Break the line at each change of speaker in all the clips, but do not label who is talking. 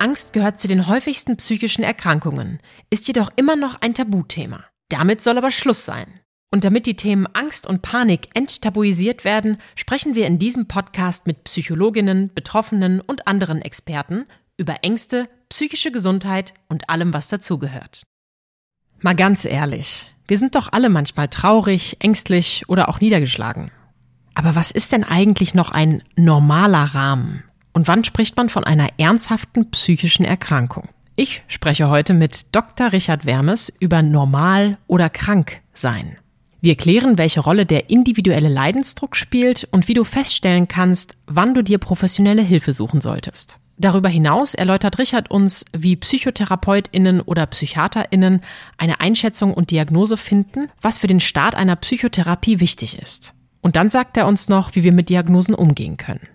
Angst gehört zu den häufigsten psychischen Erkrankungen, ist jedoch immer noch ein Tabuthema. Damit soll aber Schluss sein. Und damit die Themen Angst und Panik enttabuisiert werden, sprechen wir in diesem Podcast mit Psychologinnen, Betroffenen und anderen Experten über Ängste, psychische Gesundheit und allem, was dazugehört. Mal ganz ehrlich, wir sind doch alle manchmal traurig, ängstlich oder auch niedergeschlagen. Aber was ist denn eigentlich noch ein normaler Rahmen? Und wann spricht man von einer ernsthaften psychischen Erkrankung? Ich spreche heute mit Dr. Richard Wermes über normal oder krank sein. Wir klären, welche Rolle der individuelle Leidensdruck spielt und wie du feststellen kannst, wann du dir professionelle Hilfe suchen solltest. Darüber hinaus erläutert Richard uns, wie Psychotherapeutinnen oder Psychiaterinnen eine Einschätzung und Diagnose finden, was für den Start einer Psychotherapie wichtig ist. Und dann sagt er uns noch, wie wir mit Diagnosen umgehen können.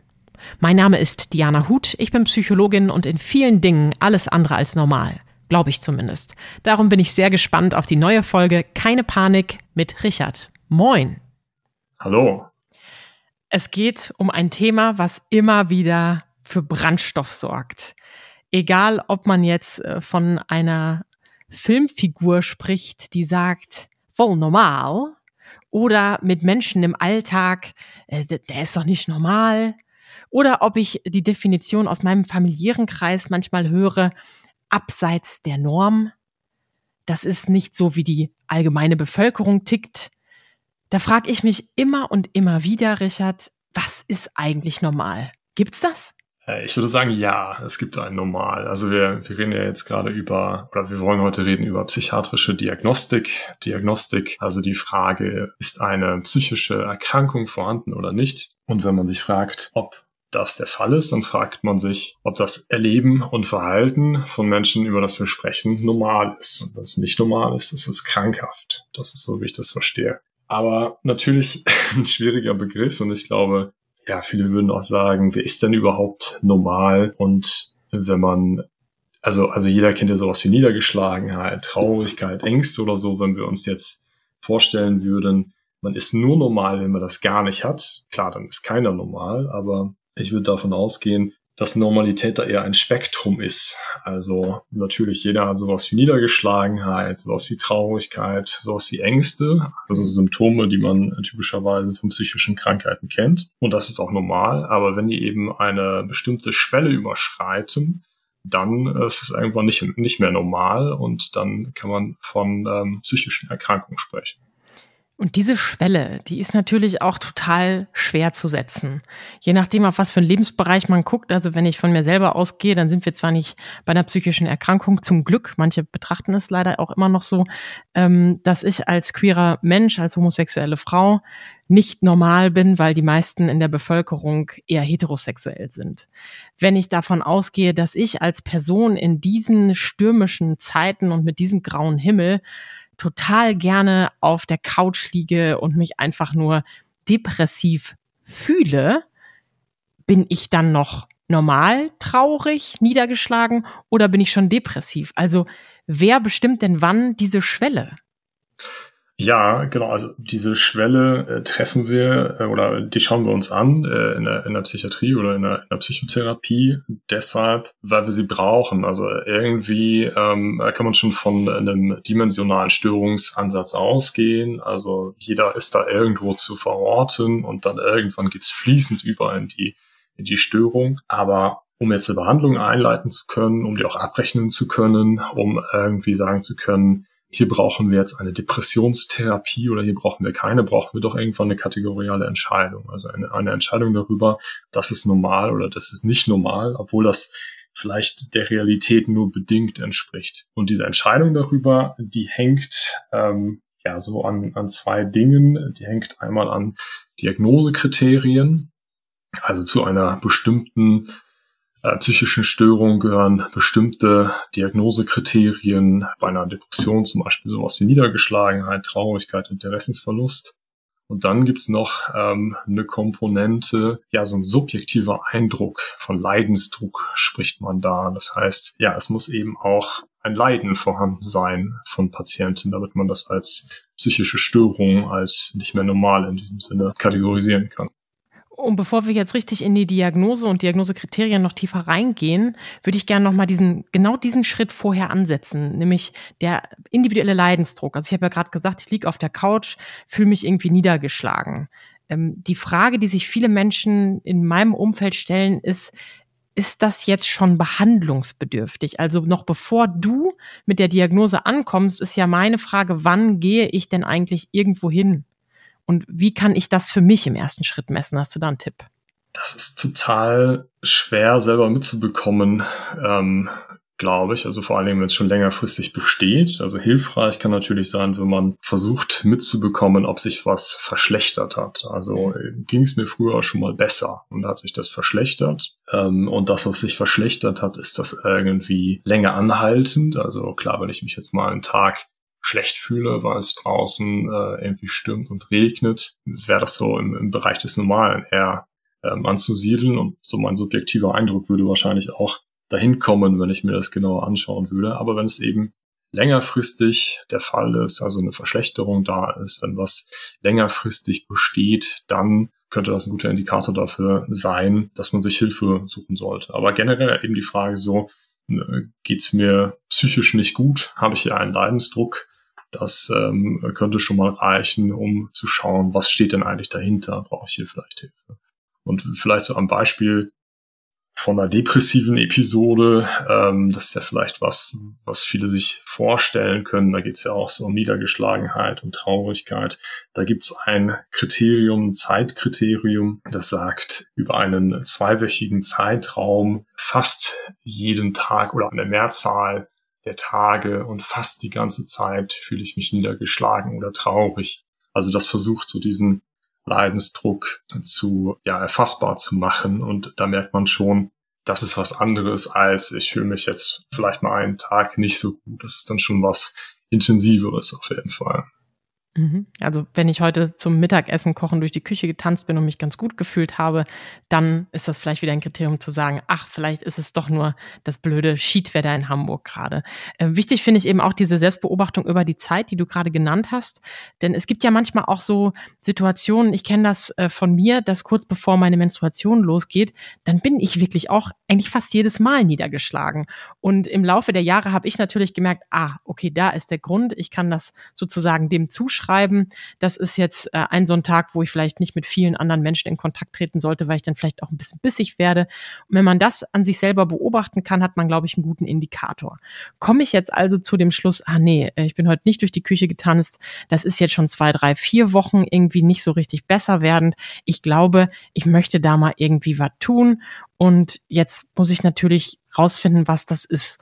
Mein Name ist Diana Huth, ich bin Psychologin und in vielen Dingen alles andere als normal. Glaube ich zumindest. Darum bin ich sehr gespannt auf die neue Folge Keine Panik mit Richard. Moin.
Hallo.
Es geht um ein Thema, was immer wieder für Brandstoff sorgt. Egal, ob man jetzt äh, von einer Filmfigur spricht, die sagt, voll normal, oder mit Menschen im Alltag, äh, der ist doch nicht normal, oder ob ich die Definition aus meinem familiären Kreis manchmal höre, abseits der Norm. Das ist nicht so, wie die allgemeine Bevölkerung tickt. Da frage ich mich immer und immer wieder, Richard, was ist eigentlich normal? Gibt's das?
Äh, ich würde sagen, ja, es gibt ein Normal. Also wir, wir reden ja jetzt gerade über, oder wir wollen heute reden über psychiatrische Diagnostik. Diagnostik, also die Frage, ist eine psychische Erkrankung vorhanden oder nicht? Und wenn man sich fragt, ob das der Fall ist, dann fragt man sich, ob das Erleben und Verhalten von Menschen, über das wir sprechen, normal ist. Und wenn es nicht normal ist, ist es krankhaft. Das ist so, wie ich das verstehe. Aber natürlich ein schwieriger Begriff und ich glaube, ja, viele würden auch sagen, wer ist denn überhaupt normal? Und wenn man, also, also jeder kennt ja sowas wie Niedergeschlagenheit, Traurigkeit, Ängste oder so, wenn wir uns jetzt vorstellen würden, man ist nur normal, wenn man das gar nicht hat. Klar, dann ist keiner normal, aber ich würde davon ausgehen, dass Normalität da eher ein Spektrum ist. Also natürlich jeder hat sowas wie Niedergeschlagenheit, sowas wie Traurigkeit, sowas wie Ängste, also Symptome, die man typischerweise von psychischen Krankheiten kennt. Und das ist auch normal. Aber wenn die eben eine bestimmte Schwelle überschreiten, dann ist es irgendwann nicht, nicht mehr normal und dann kann man von ähm, psychischen Erkrankungen sprechen.
Und diese Schwelle, die ist natürlich auch total schwer zu setzen. Je nachdem, auf was für einen Lebensbereich man guckt. Also wenn ich von mir selber ausgehe, dann sind wir zwar nicht bei einer psychischen Erkrankung zum Glück, manche betrachten es leider auch immer noch so, ähm, dass ich als queerer Mensch, als homosexuelle Frau nicht normal bin, weil die meisten in der Bevölkerung eher heterosexuell sind. Wenn ich davon ausgehe, dass ich als Person in diesen stürmischen Zeiten und mit diesem grauen Himmel total gerne auf der Couch liege und mich einfach nur depressiv fühle, bin ich dann noch normal traurig, niedergeschlagen oder bin ich schon depressiv? Also wer bestimmt denn wann diese Schwelle?
Ja, genau. Also diese Schwelle äh, treffen wir äh, oder die schauen wir uns an äh, in, der, in der Psychiatrie oder in der, in der Psychotherapie deshalb, weil wir sie brauchen. Also irgendwie ähm, kann man schon von einem dimensionalen Störungsansatz ausgehen. Also jeder ist da irgendwo zu verorten und dann irgendwann geht's fließend über in die, in die Störung. Aber um jetzt eine Behandlung einleiten zu können, um die auch abrechnen zu können, um irgendwie sagen zu können, hier brauchen wir jetzt eine Depressionstherapie oder hier brauchen wir keine, brauchen wir doch irgendwann eine kategoriale Entscheidung. Also eine, eine Entscheidung darüber, das ist normal oder das ist nicht normal, obwohl das vielleicht der Realität nur bedingt entspricht. Und diese Entscheidung darüber, die hängt ähm, ja so an, an zwei Dingen. Die hängt einmal an Diagnosekriterien, also zu einer bestimmten psychischen Störungen gehören bestimmte Diagnosekriterien bei einer Depression, zum Beispiel sowas wie Niedergeschlagenheit, Traurigkeit, Interessensverlust. Und dann gibt's noch ähm, eine Komponente, ja, so ein subjektiver Eindruck von Leidensdruck spricht man da. Das heißt, ja, es muss eben auch ein Leiden vorhanden sein von Patienten, damit man das als psychische Störung, als nicht mehr normal in diesem Sinne kategorisieren kann.
Und bevor wir jetzt richtig in die Diagnose und Diagnosekriterien noch tiefer reingehen, würde ich gerne nochmal diesen, genau diesen Schritt vorher ansetzen, nämlich der individuelle Leidensdruck. Also ich habe ja gerade gesagt, ich liege auf der Couch, fühle mich irgendwie niedergeschlagen. Ähm, die Frage, die sich viele Menschen in meinem Umfeld stellen, ist, ist das jetzt schon behandlungsbedürftig? Also noch bevor du mit der Diagnose ankommst, ist ja meine Frage, wann gehe ich denn eigentlich irgendwo hin? Und wie kann ich das für mich im ersten Schritt messen? Hast du da einen Tipp?
Das ist total schwer selber mitzubekommen, ähm, glaube ich. Also vor allem, wenn es schon längerfristig besteht. Also hilfreich kann natürlich sein, wenn man versucht mitzubekommen, ob sich was verschlechtert hat. Also äh, ging es mir früher schon mal besser und hat sich das verschlechtert. Ähm, und das, was sich verschlechtert hat, ist das irgendwie länger anhaltend. Also klar, wenn ich mich jetzt mal einen Tag schlecht fühle, weil es draußen äh, irgendwie stürmt und regnet, wäre das so im, im Bereich des Normalen eher ähm, anzusiedeln. Und so mein subjektiver Eindruck würde wahrscheinlich auch dahin kommen, wenn ich mir das genauer anschauen würde. Aber wenn es eben längerfristig der Fall ist, also eine Verschlechterung da ist, wenn was längerfristig besteht, dann könnte das ein guter Indikator dafür sein, dass man sich Hilfe suchen sollte. Aber generell eben die Frage so, äh, geht's mir psychisch nicht gut? Habe ich hier einen Leidensdruck? Das ähm, könnte schon mal reichen, um zu schauen, was steht denn eigentlich dahinter? Brauche ich hier vielleicht Hilfe? Und vielleicht so am Beispiel von einer depressiven Episode, ähm, das ist ja vielleicht was, was viele sich vorstellen können. Da geht es ja auch so um Niedergeschlagenheit und Traurigkeit. Da gibt es ein Kriterium, Zeitkriterium, das sagt, über einen zweiwöchigen Zeitraum fast jeden Tag oder eine Mehrzahl der Tage und fast die ganze Zeit fühle ich mich niedergeschlagen oder traurig. Also das versucht so diesen Leidensdruck zu, ja, erfassbar zu machen. Und da merkt man schon, das ist was anderes als ich fühle mich jetzt vielleicht mal einen Tag nicht so gut. Das ist dann schon was intensiveres auf jeden Fall.
Mhm. Also wenn ich heute zum Mittagessen kochen durch die Küche getanzt bin und mich ganz gut gefühlt habe, dann ist das vielleicht wieder ein Kriterium zu sagen, ach, vielleicht ist es doch nur das blöde Schiedwetter in Hamburg gerade. Äh, wichtig finde ich eben auch diese Selbstbeobachtung über die Zeit, die du gerade genannt hast. Denn es gibt ja manchmal auch so Situationen, ich kenne das äh, von mir, dass kurz bevor meine Menstruation losgeht, dann bin ich wirklich auch eigentlich fast jedes Mal niedergeschlagen. Und im Laufe der Jahre habe ich natürlich gemerkt, ah, okay, da ist der Grund, ich kann das sozusagen dem zuschreiben schreiben, das ist jetzt äh, ein so ein Tag, wo ich vielleicht nicht mit vielen anderen Menschen in Kontakt treten sollte, weil ich dann vielleicht auch ein bisschen bissig werde. Und wenn man das an sich selber beobachten kann, hat man, glaube ich, einen guten Indikator. Komme ich jetzt also zu dem Schluss, ah nee, äh, ich bin heute nicht durch die Küche getanzt, das ist jetzt schon zwei, drei, vier Wochen irgendwie nicht so richtig besser werdend. Ich glaube, ich möchte da mal irgendwie was tun. Und jetzt muss ich natürlich rausfinden, was das ist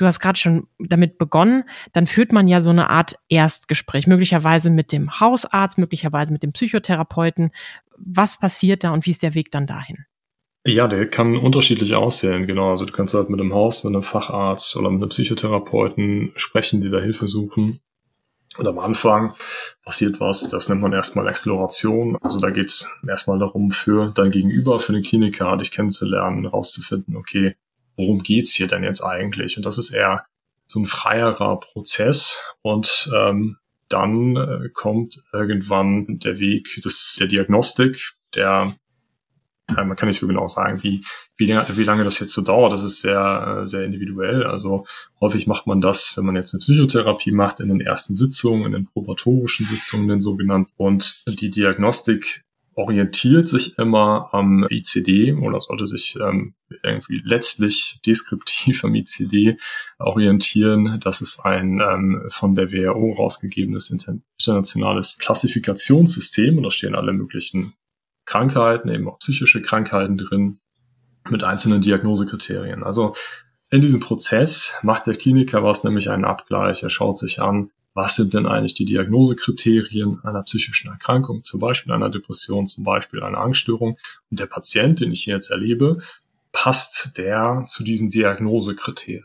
du hast gerade schon damit begonnen, dann führt man ja so eine Art Erstgespräch, möglicherweise mit dem Hausarzt, möglicherweise mit dem Psychotherapeuten. Was passiert da und wie ist der Weg dann dahin?
Ja, der kann unterschiedlich aussehen, genau. Also du kannst halt mit einem Haus, mit einem Facharzt oder mit einem Psychotherapeuten sprechen, die da Hilfe suchen. Und am Anfang passiert was, das nennt man erstmal Exploration. Also da geht's erstmal darum, für dein Gegenüber, für den Kliniker, dich kennenzulernen, herauszufinden, okay, worum geht's hier denn jetzt eigentlich? Und das ist eher so ein freierer Prozess und ähm, dann äh, kommt irgendwann der Weg des, der Diagnostik, der äh, man kann nicht so genau sagen, wie, wie, wie lange das jetzt so dauert. Das ist sehr, äh, sehr individuell. Also häufig macht man das, wenn man jetzt eine Psychotherapie macht, in den ersten Sitzungen, in den probatorischen Sitzungen, den sogenannten. Und die Diagnostik orientiert sich immer am ICD oder sollte sich ähm, irgendwie letztlich deskriptiv am ICD orientieren. Das ist ein ähm, von der WHO rausgegebenes internationales Klassifikationssystem und da stehen alle möglichen Krankheiten, eben auch psychische Krankheiten drin mit einzelnen Diagnosekriterien. Also in diesem Prozess macht der Kliniker was, nämlich einen Abgleich. Er schaut sich an, was sind denn eigentlich die Diagnosekriterien einer psychischen Erkrankung, zum Beispiel einer Depression, zum Beispiel einer Angststörung. Und der Patient, den ich hier jetzt erlebe, passt der zu diesen Diagnosekriterien?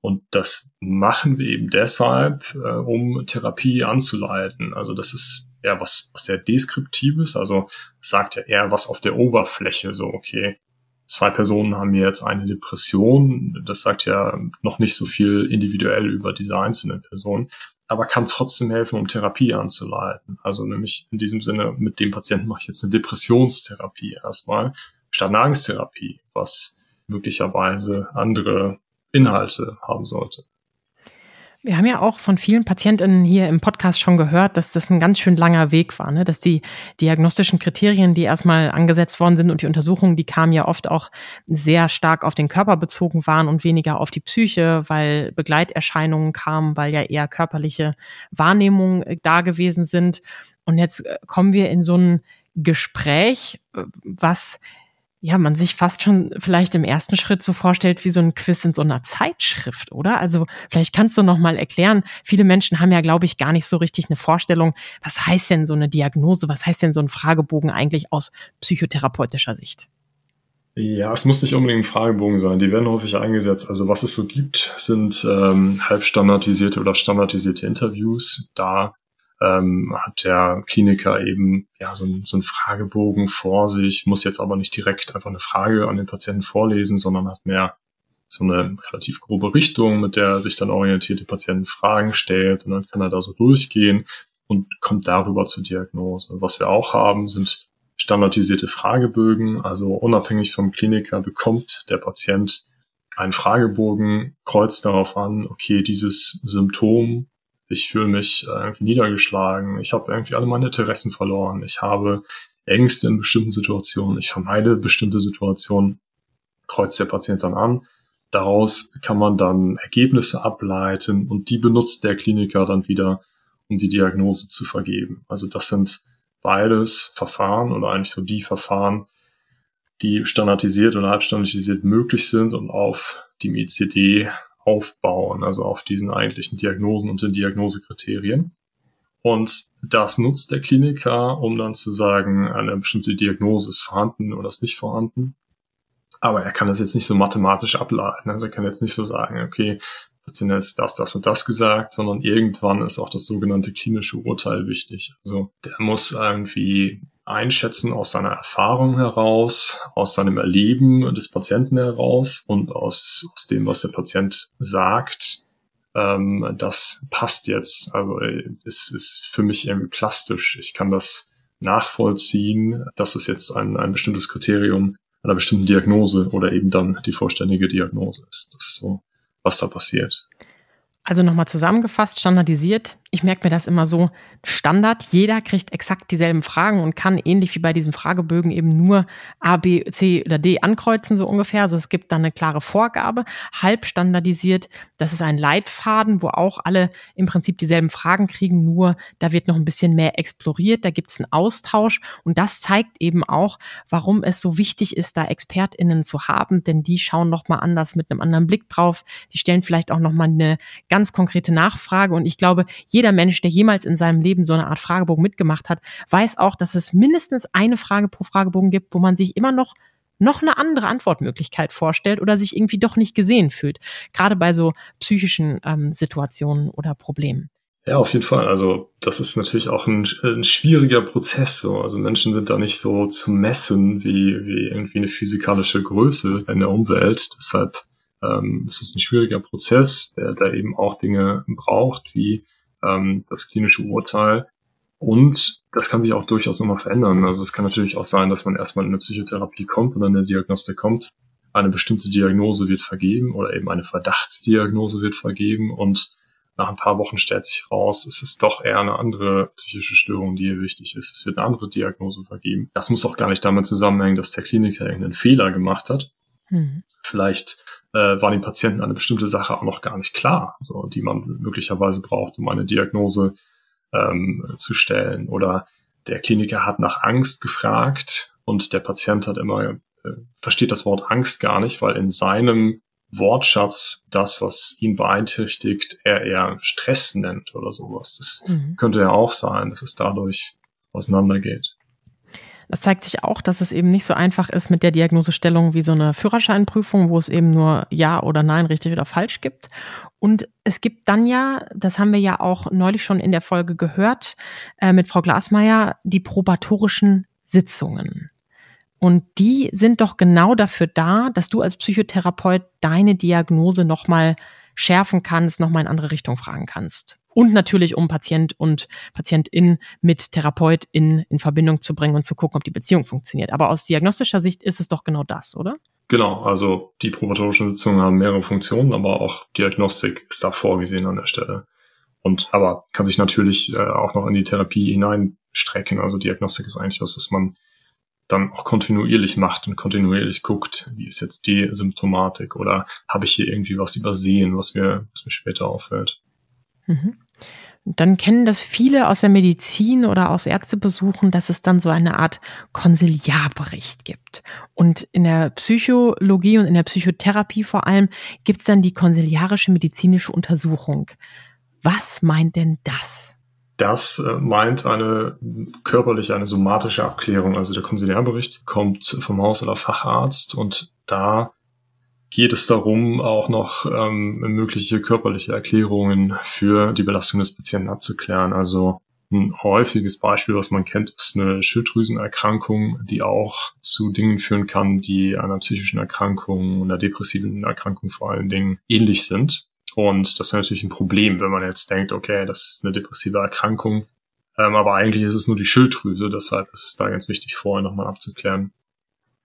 Und das machen wir eben deshalb, äh, um Therapie anzuleiten. Also das ist ja was, was sehr deskriptives. Also sagt ja eher was auf der Oberfläche. So, okay, zwei Personen haben jetzt eine Depression. Das sagt ja noch nicht so viel individuell über diese einzelnen Personen, aber kann trotzdem helfen, um Therapie anzuleiten. Also nämlich in diesem Sinne, mit dem Patienten mache ich jetzt eine Depressionstherapie erstmal, statt eine Angsttherapie, was möglicherweise andere Inhalte haben sollte.
Wir haben ja auch von vielen Patientinnen hier im Podcast schon gehört, dass das ein ganz schön langer Weg war, ne? dass die diagnostischen Kriterien, die erstmal angesetzt worden sind und die Untersuchungen, die kamen ja oft auch sehr stark auf den Körper bezogen waren und weniger auf die Psyche, weil Begleiterscheinungen kamen, weil ja eher körperliche Wahrnehmungen äh, da gewesen sind. Und jetzt äh, kommen wir in so ein Gespräch, äh, was ja, man sich fast schon vielleicht im ersten Schritt so vorstellt wie so ein Quiz in so einer Zeitschrift, oder? Also vielleicht kannst du noch mal erklären. Viele Menschen haben ja, glaube ich, gar nicht so richtig eine Vorstellung, was heißt denn so eine Diagnose, was heißt denn so ein Fragebogen eigentlich aus psychotherapeutischer Sicht?
Ja, es muss nicht unbedingt ein Fragebogen sein. Die werden häufig eingesetzt. Also was es so gibt, sind ähm, halbstandardisierte oder standardisierte Interviews. Da ähm, hat der Kliniker eben ja so, ein, so einen Fragebogen vor sich, muss jetzt aber nicht direkt einfach eine Frage an den Patienten vorlesen, sondern hat mehr so eine relativ grobe Richtung, mit der er sich dann orientierte Patienten Fragen stellt und dann kann er da so durchgehen und kommt darüber zur Diagnose. Was wir auch haben, sind standardisierte Fragebögen, also unabhängig vom Kliniker bekommt der Patient einen Fragebogen, kreuzt darauf an, okay, dieses Symptom ich fühle mich äh, irgendwie niedergeschlagen, ich habe irgendwie alle meine Interessen verloren, ich habe Ängste in bestimmten Situationen, ich vermeide bestimmte Situationen, kreuzt der Patient dann an. Daraus kann man dann Ergebnisse ableiten und die benutzt der Kliniker dann wieder, um die Diagnose zu vergeben. Also das sind beides Verfahren oder eigentlich so die Verfahren, die standardisiert oder halbstandardisiert möglich sind und auf dem ICD aufbauen, also auf diesen eigentlichen Diagnosen und den Diagnosekriterien. Und das nutzt der Kliniker, um dann zu sagen, eine bestimmte Diagnose ist vorhanden oder ist nicht vorhanden. Aber er kann das jetzt nicht so mathematisch ableiten. Also er kann jetzt nicht so sagen, okay, Patient jetzt das, das und das gesagt, sondern irgendwann ist auch das sogenannte klinische Urteil wichtig. Also der muss irgendwie einschätzen aus seiner Erfahrung heraus, aus seinem Erleben des Patienten heraus und aus, aus dem, was der Patient sagt. Ähm, das passt jetzt. Also es ist für mich irgendwie plastisch. Ich kann das nachvollziehen, dass es jetzt ein, ein bestimmtes Kriterium einer bestimmten Diagnose oder eben dann die vollständige Diagnose ist. Das ist so, was da passiert.
Also nochmal zusammengefasst, standardisiert. Ich merke mir das immer so, Standard. Jeder kriegt exakt dieselben Fragen und kann ähnlich wie bei diesen Fragebögen eben nur A, B, C oder D ankreuzen, so ungefähr. Also es gibt dann eine klare Vorgabe. Halb standardisiert, das ist ein Leitfaden, wo auch alle im Prinzip dieselben Fragen kriegen, nur da wird noch ein bisschen mehr exploriert, da gibt es einen Austausch und das zeigt eben auch, warum es so wichtig ist, da ExpertInnen zu haben, denn die schauen nochmal anders mit einem anderen Blick drauf. Die stellen vielleicht auch nochmal eine ganz konkrete Nachfrage und ich glaube, jeder Mensch, der jemals in seinem Leben Leben so eine Art Fragebogen mitgemacht hat, weiß auch, dass es mindestens eine Frage pro Fragebogen gibt, wo man sich immer noch noch eine andere Antwortmöglichkeit vorstellt oder sich irgendwie doch nicht gesehen fühlt. Gerade bei so psychischen ähm, Situationen oder Problemen.
Ja, auf jeden Fall. Also das ist natürlich auch ein, ein, schwieriger Prozess. So. Also Menschen sind da nicht so zu messen wie, wie irgendwie eine physikalische Größe in der Umwelt. Deshalb ähm, ist es ein schwieriger Prozess, der da eben auch Dinge braucht, wie ähm, das klinische Urteil. Und das kann sich auch durchaus nochmal verändern. Also es kann natürlich auch sein, dass man erstmal in eine Psychotherapie kommt und dann eine Diagnostik kommt. Eine bestimmte Diagnose wird vergeben oder eben eine Verdachtsdiagnose wird vergeben und nach ein paar Wochen stellt sich raus, es ist doch eher eine andere psychische Störung, die hier wichtig ist. Es wird eine andere Diagnose vergeben. Das muss auch gar nicht damit zusammenhängen, dass der Kliniker irgendeinen Fehler gemacht hat. Mhm. Vielleicht äh, war dem Patienten eine bestimmte Sache auch noch gar nicht klar, so, die man möglicherweise braucht, um eine Diagnose ähm, zu stellen. Oder der Kliniker hat nach Angst gefragt und der Patient hat immer, äh, versteht das Wort Angst gar nicht, weil in seinem Wortschatz das, was ihn beeinträchtigt, er eher Stress nennt oder sowas. Das mhm. könnte ja auch sein, dass es dadurch auseinandergeht.
Es zeigt sich auch, dass es eben nicht so einfach ist mit der Diagnosestellung wie so eine Führerscheinprüfung, wo es eben nur Ja oder Nein, richtig oder falsch gibt. Und es gibt dann ja, das haben wir ja auch neulich schon in der Folge gehört, äh, mit Frau Glasmeier, die probatorischen Sitzungen. Und die sind doch genau dafür da, dass du als Psychotherapeut deine Diagnose nochmal schärfen kannst, nochmal in andere Richtung fragen kannst und natürlich um Patient und Patientin mit Therapeutin in Verbindung zu bringen und zu gucken, ob die Beziehung funktioniert. Aber aus diagnostischer Sicht ist es doch genau das, oder?
Genau, also die probatorischen Sitzungen haben mehrere Funktionen, aber auch Diagnostik ist da vorgesehen an der Stelle. Und aber kann sich natürlich äh, auch noch in die Therapie hineinstrecken. Also Diagnostik ist eigentlich was, was man dann auch kontinuierlich macht und kontinuierlich guckt, wie ist jetzt die Symptomatik oder habe ich hier irgendwie was übersehen, was mir, was mir später auffällt.
Mhm. Dann kennen das viele aus der Medizin oder aus Ärztebesuchen, dass es dann so eine Art Konsiliarbericht gibt. Und in der Psychologie und in der Psychotherapie vor allem gibt es dann die konsiliarische medizinische Untersuchung. Was meint denn das?
Das äh, meint eine körperliche, eine somatische Abklärung. Also der Konsiliarbericht kommt vom Haus- oder Facharzt und da geht es darum, auch noch ähm, mögliche körperliche Erklärungen für die Belastung des Patienten abzuklären. Also ein häufiges Beispiel, was man kennt, ist eine Schilddrüsenerkrankung, die auch zu Dingen führen kann, die einer psychischen Erkrankung, einer depressiven Erkrankung vor allen Dingen ähnlich sind. Und das wäre natürlich ein Problem, wenn man jetzt denkt, okay, das ist eine depressive Erkrankung, ähm, aber eigentlich ist es nur die Schilddrüse, deshalb ist es da ganz wichtig, vorher nochmal abzuklären,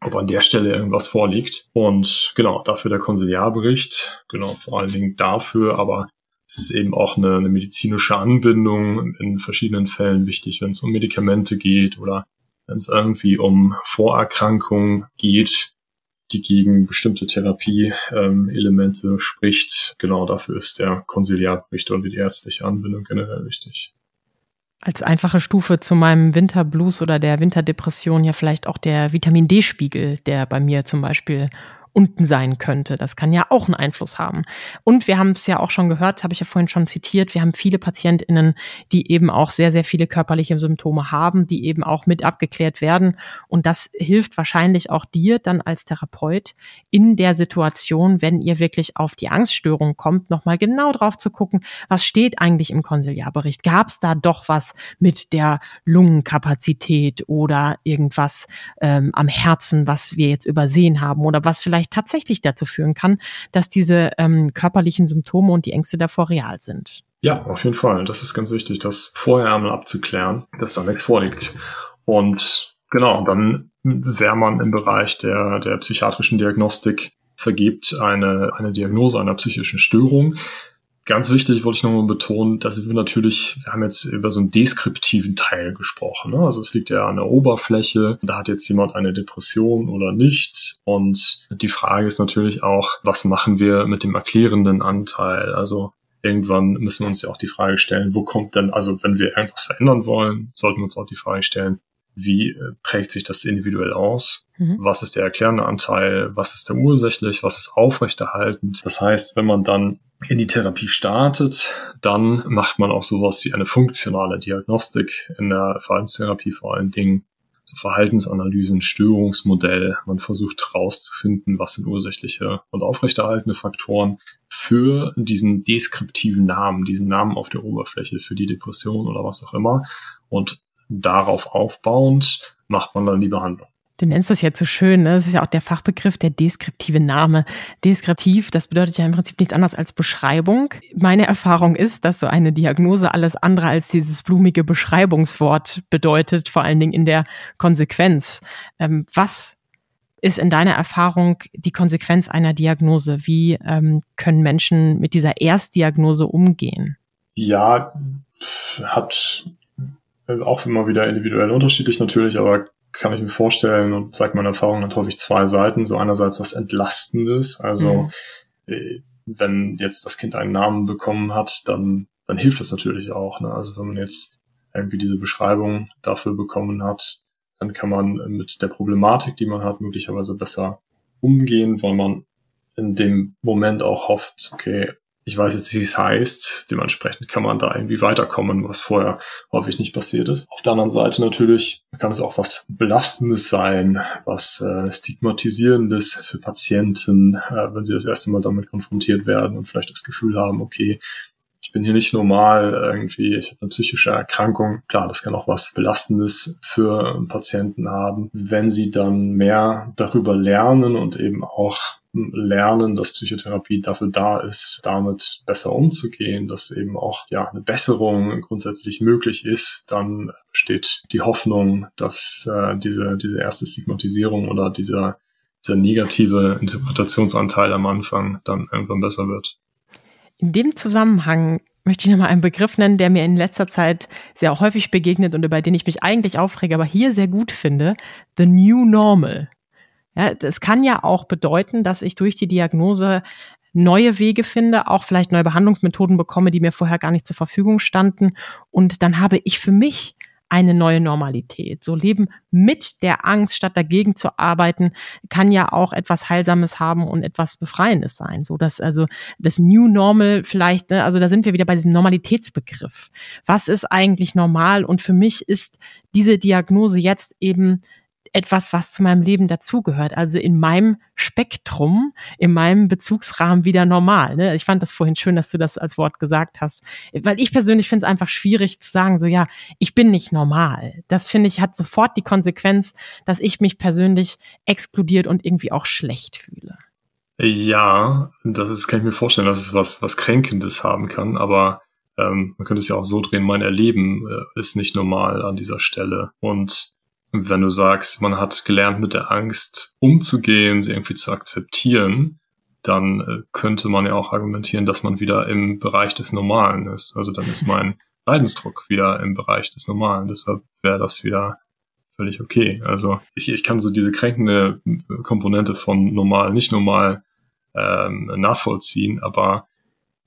ob an der Stelle irgendwas vorliegt. Und genau, dafür der Konsiliarbericht, genau, vor allen Dingen dafür, aber es ist eben auch eine, eine medizinische Anbindung in verschiedenen Fällen wichtig, wenn es um Medikamente geht oder wenn es irgendwie um Vorerkrankungen geht, die gegen bestimmte Therapieelemente ähm, spricht. Genau dafür ist der Konsiliarbericht und die ärztliche Anbindung generell wichtig
als einfache Stufe zu meinem Winterblues oder der Winterdepression ja vielleicht auch der Vitamin D-Spiegel, der bei mir zum Beispiel unten sein könnte. Das kann ja auch einen Einfluss haben. Und wir haben es ja auch schon gehört, habe ich ja vorhin schon zitiert, wir haben viele PatientInnen, die eben auch sehr, sehr viele körperliche Symptome haben, die eben auch mit abgeklärt werden. Und das hilft wahrscheinlich auch dir dann als Therapeut in der Situation, wenn ihr wirklich auf die Angststörung kommt, nochmal genau drauf zu gucken, was steht eigentlich im Konsiliarbericht? Gab es da doch was mit der Lungenkapazität oder irgendwas ähm, am Herzen, was wir jetzt übersehen haben oder was vielleicht vielleicht tatsächlich dazu führen kann, dass diese ähm, körperlichen Symptome und die Ängste davor real sind.
Ja, auf jeden Fall. Das ist ganz wichtig, das vorher einmal abzuklären, dass da nichts vorliegt. Und genau, dann wäre man im Bereich der, der psychiatrischen Diagnostik vergibt eine, eine Diagnose einer psychischen Störung. Ganz wichtig wollte ich nochmal betonen, dass wir natürlich, wir haben jetzt über so einen deskriptiven Teil gesprochen. Ne? Also es liegt ja an der Oberfläche. Da hat jetzt jemand eine Depression oder nicht. Und die Frage ist natürlich auch, was machen wir mit dem erklärenden Anteil? Also irgendwann müssen wir uns ja auch die Frage stellen, wo kommt denn, also wenn wir irgendwas verändern wollen, sollten wir uns auch die Frage stellen, wie äh, prägt sich das individuell aus? Mhm. Was ist der erklärende Anteil? Was ist der ursächlich? Was ist aufrechterhaltend? Das heißt, wenn man dann in die Therapie startet, dann macht man auch sowas wie eine funktionale Diagnostik in der Verhaltenstherapie vor allen Dingen. So Verhaltensanalysen, Störungsmodell. Man versucht herauszufinden, was sind ursächliche und aufrechterhaltende Faktoren für diesen deskriptiven Namen, diesen Namen auf der Oberfläche, für die Depression oder was auch immer. Und darauf aufbauend macht man dann die Behandlung.
Du nennst das ja so schön, ne? das ist ja auch der Fachbegriff, der deskriptive Name. Deskriptiv, das bedeutet ja im Prinzip nichts anderes als Beschreibung. Meine Erfahrung ist, dass so eine Diagnose alles andere als dieses blumige Beschreibungswort bedeutet, vor allen Dingen in der Konsequenz. Ähm, was ist in deiner Erfahrung die Konsequenz einer Diagnose? Wie ähm, können Menschen mit dieser Erstdiagnose umgehen?
Ja, hat auch immer wieder individuell unterschiedlich natürlich, aber kann ich mir vorstellen und zeigt meine Erfahrung hat häufig zwei Seiten. So einerseits was Entlastendes, also mhm. Äh, wenn jetzt das Kind einen Namen bekommen hat, dann, dann hilft das natürlich auch. Ne? Also wenn man jetzt irgendwie diese Beschreibung dafür bekommen hat, dann kann man mit der Problematik, die man hat, möglicherweise besser umgehen, weil man in dem Moment auch hofft, okay, ich weiß jetzt, wie es heißt. Dementsprechend kann man da irgendwie weiterkommen, was vorher häufig nicht passiert ist. Auf der anderen Seite natürlich kann es auch was Belastendes sein, was äh, Stigmatisierendes für Patienten, äh, wenn sie das erste Mal damit konfrontiert werden und vielleicht das Gefühl haben, okay, ich bin hier nicht normal, irgendwie, ich habe eine psychische Erkrankung. Klar, das kann auch was Belastendes für Patienten haben. Wenn sie dann mehr darüber lernen und eben auch lernen, dass Psychotherapie dafür da ist, damit besser umzugehen, dass eben auch ja eine Besserung grundsätzlich möglich ist, dann steht die Hoffnung, dass äh, diese diese erste Stigmatisierung oder dieser dieser negative Interpretationsanteil am Anfang dann irgendwann besser wird.
In dem Zusammenhang möchte ich nochmal einen Begriff nennen, der mir in letzter Zeit sehr häufig begegnet und über den ich mich eigentlich aufrege, aber hier sehr gut finde. The New Normal. Ja, das kann ja auch bedeuten, dass ich durch die Diagnose neue Wege finde, auch vielleicht neue Behandlungsmethoden bekomme, die mir vorher gar nicht zur Verfügung standen. Und dann habe ich für mich eine neue Normalität. So Leben mit der Angst statt dagegen zu arbeiten, kann ja auch etwas Heilsames haben und etwas Befreiendes sein. So dass also das New Normal vielleicht, ne, also da sind wir wieder bei diesem Normalitätsbegriff. Was ist eigentlich normal? Und für mich ist diese Diagnose jetzt eben etwas, was zu meinem Leben dazugehört. Also in meinem Spektrum, in meinem Bezugsrahmen wieder normal. Ne? Ich fand das vorhin schön, dass du das als Wort gesagt hast. Weil ich persönlich finde es einfach schwierig zu sagen, so ja, ich bin nicht normal. Das finde ich hat sofort die Konsequenz, dass ich mich persönlich exkludiert und irgendwie auch schlecht fühle.
Ja, das ist, kann ich mir vorstellen, dass es was, was Kränkendes haben kann, aber ähm, man könnte es ja auch so drehen, mein Erleben äh, ist nicht normal an dieser Stelle. Und wenn du sagst, man hat gelernt, mit der Angst umzugehen, sie irgendwie zu akzeptieren, dann äh, könnte man ja auch argumentieren, dass man wieder im Bereich des Normalen ist. Also dann ist mein Leidensdruck wieder im Bereich des Normalen. Deshalb wäre das wieder völlig okay. Also ich, ich kann so diese kränkende Komponente von normal, nicht normal ähm, nachvollziehen, aber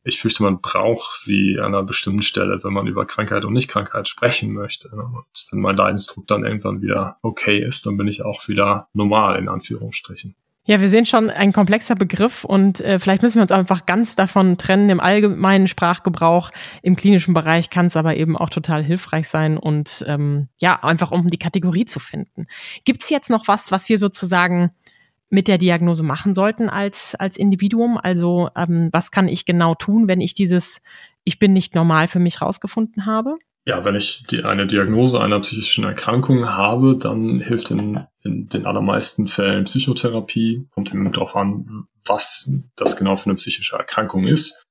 ich fürchte, man braucht sie an einer bestimmten Stelle, wenn man über Krankheit und Nichtkrankheit sprechen möchte. Und wenn mein Leidensdruck dann irgendwann wieder okay ist, dann bin ich auch wieder normal in Anführungsstrichen.
Ja, wir sehen schon ein komplexer Begriff und äh, vielleicht müssen wir uns einfach ganz davon trennen. Im allgemeinen Sprachgebrauch, im klinischen Bereich kann es aber eben auch total hilfreich sein und ähm, ja, einfach um die Kategorie zu finden. Gibt es jetzt noch was, was wir sozusagen mit der Diagnose machen sollten als, als Individuum? Also ähm, was kann ich genau tun, wenn ich dieses Ich bin nicht normal für mich rausgefunden habe?
Ja, wenn ich die, eine Diagnose einer psychischen Erkrankung habe, dann hilft in, in den allermeisten Fällen Psychotherapie. Kommt eben darauf an, was das genau für eine psychische Erkrankung ist.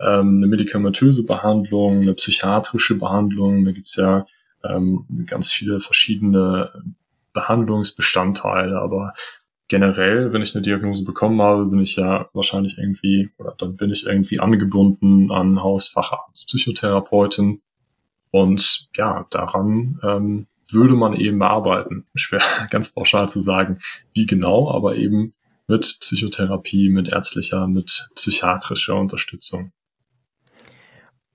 Ähm, eine medikamentöse Behandlung, eine psychiatrische Behandlung, da gibt's ja ähm, ganz viele verschiedene Behandlungsbestandteile, aber generell, wenn ich eine Diagnose bekommen habe, bin ich ja wahrscheinlich irgendwie, oder dann bin ich irgendwie angebunden an Hausfacharzt, Psychotherapeutin. Und ja, daran ähm, würde man eben arbeiten. Schwer ganz pauschal zu sagen, wie genau, aber eben mit Psychotherapie, mit ärztlicher, mit psychiatrischer Unterstützung.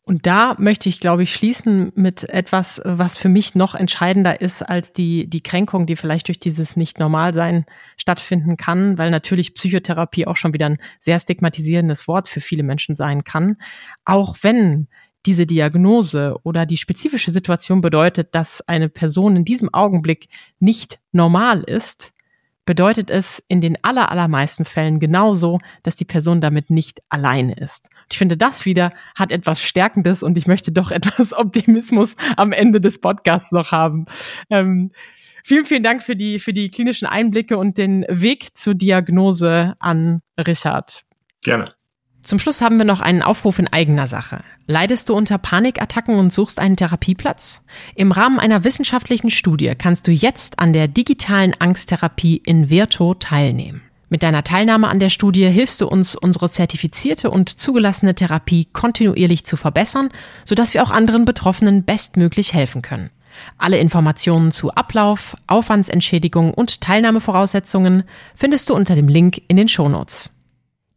Und da möchte ich, glaube ich, schließen mit etwas, was für mich noch entscheidender ist als die, die Kränkung, die vielleicht durch dieses Nicht-Normal-Sein stattfinden kann, weil natürlich Psychotherapie auch schon wieder ein sehr stigmatisierendes Wort für viele Menschen sein kann. Auch wenn diese Diagnose oder die spezifische Situation bedeutet, dass eine Person in diesem Augenblick nicht normal ist, bedeutet es in den allermeisten Fällen genauso, dass die Person damit nicht alleine ist. Ich finde, das wieder hat etwas Stärkendes und ich möchte doch etwas Optimismus am Ende des Podcasts noch haben. Ähm, vielen, vielen Dank für die, für die klinischen Einblicke und den Weg zur Diagnose an Richard.
Gerne.
Zum Schluss haben wir noch einen Aufruf in eigener Sache. Leidest du unter Panikattacken und suchst einen Therapieplatz? Im Rahmen einer wissenschaftlichen Studie kannst du jetzt an der digitalen Angsttherapie in Virto teilnehmen. Mit deiner Teilnahme an der Studie hilfst du uns, unsere zertifizierte und zugelassene Therapie kontinuierlich zu verbessern, sodass wir auch anderen Betroffenen bestmöglich helfen können. Alle Informationen zu Ablauf, Aufwandsentschädigung und Teilnahmevoraussetzungen findest du unter dem Link in den Shownotes.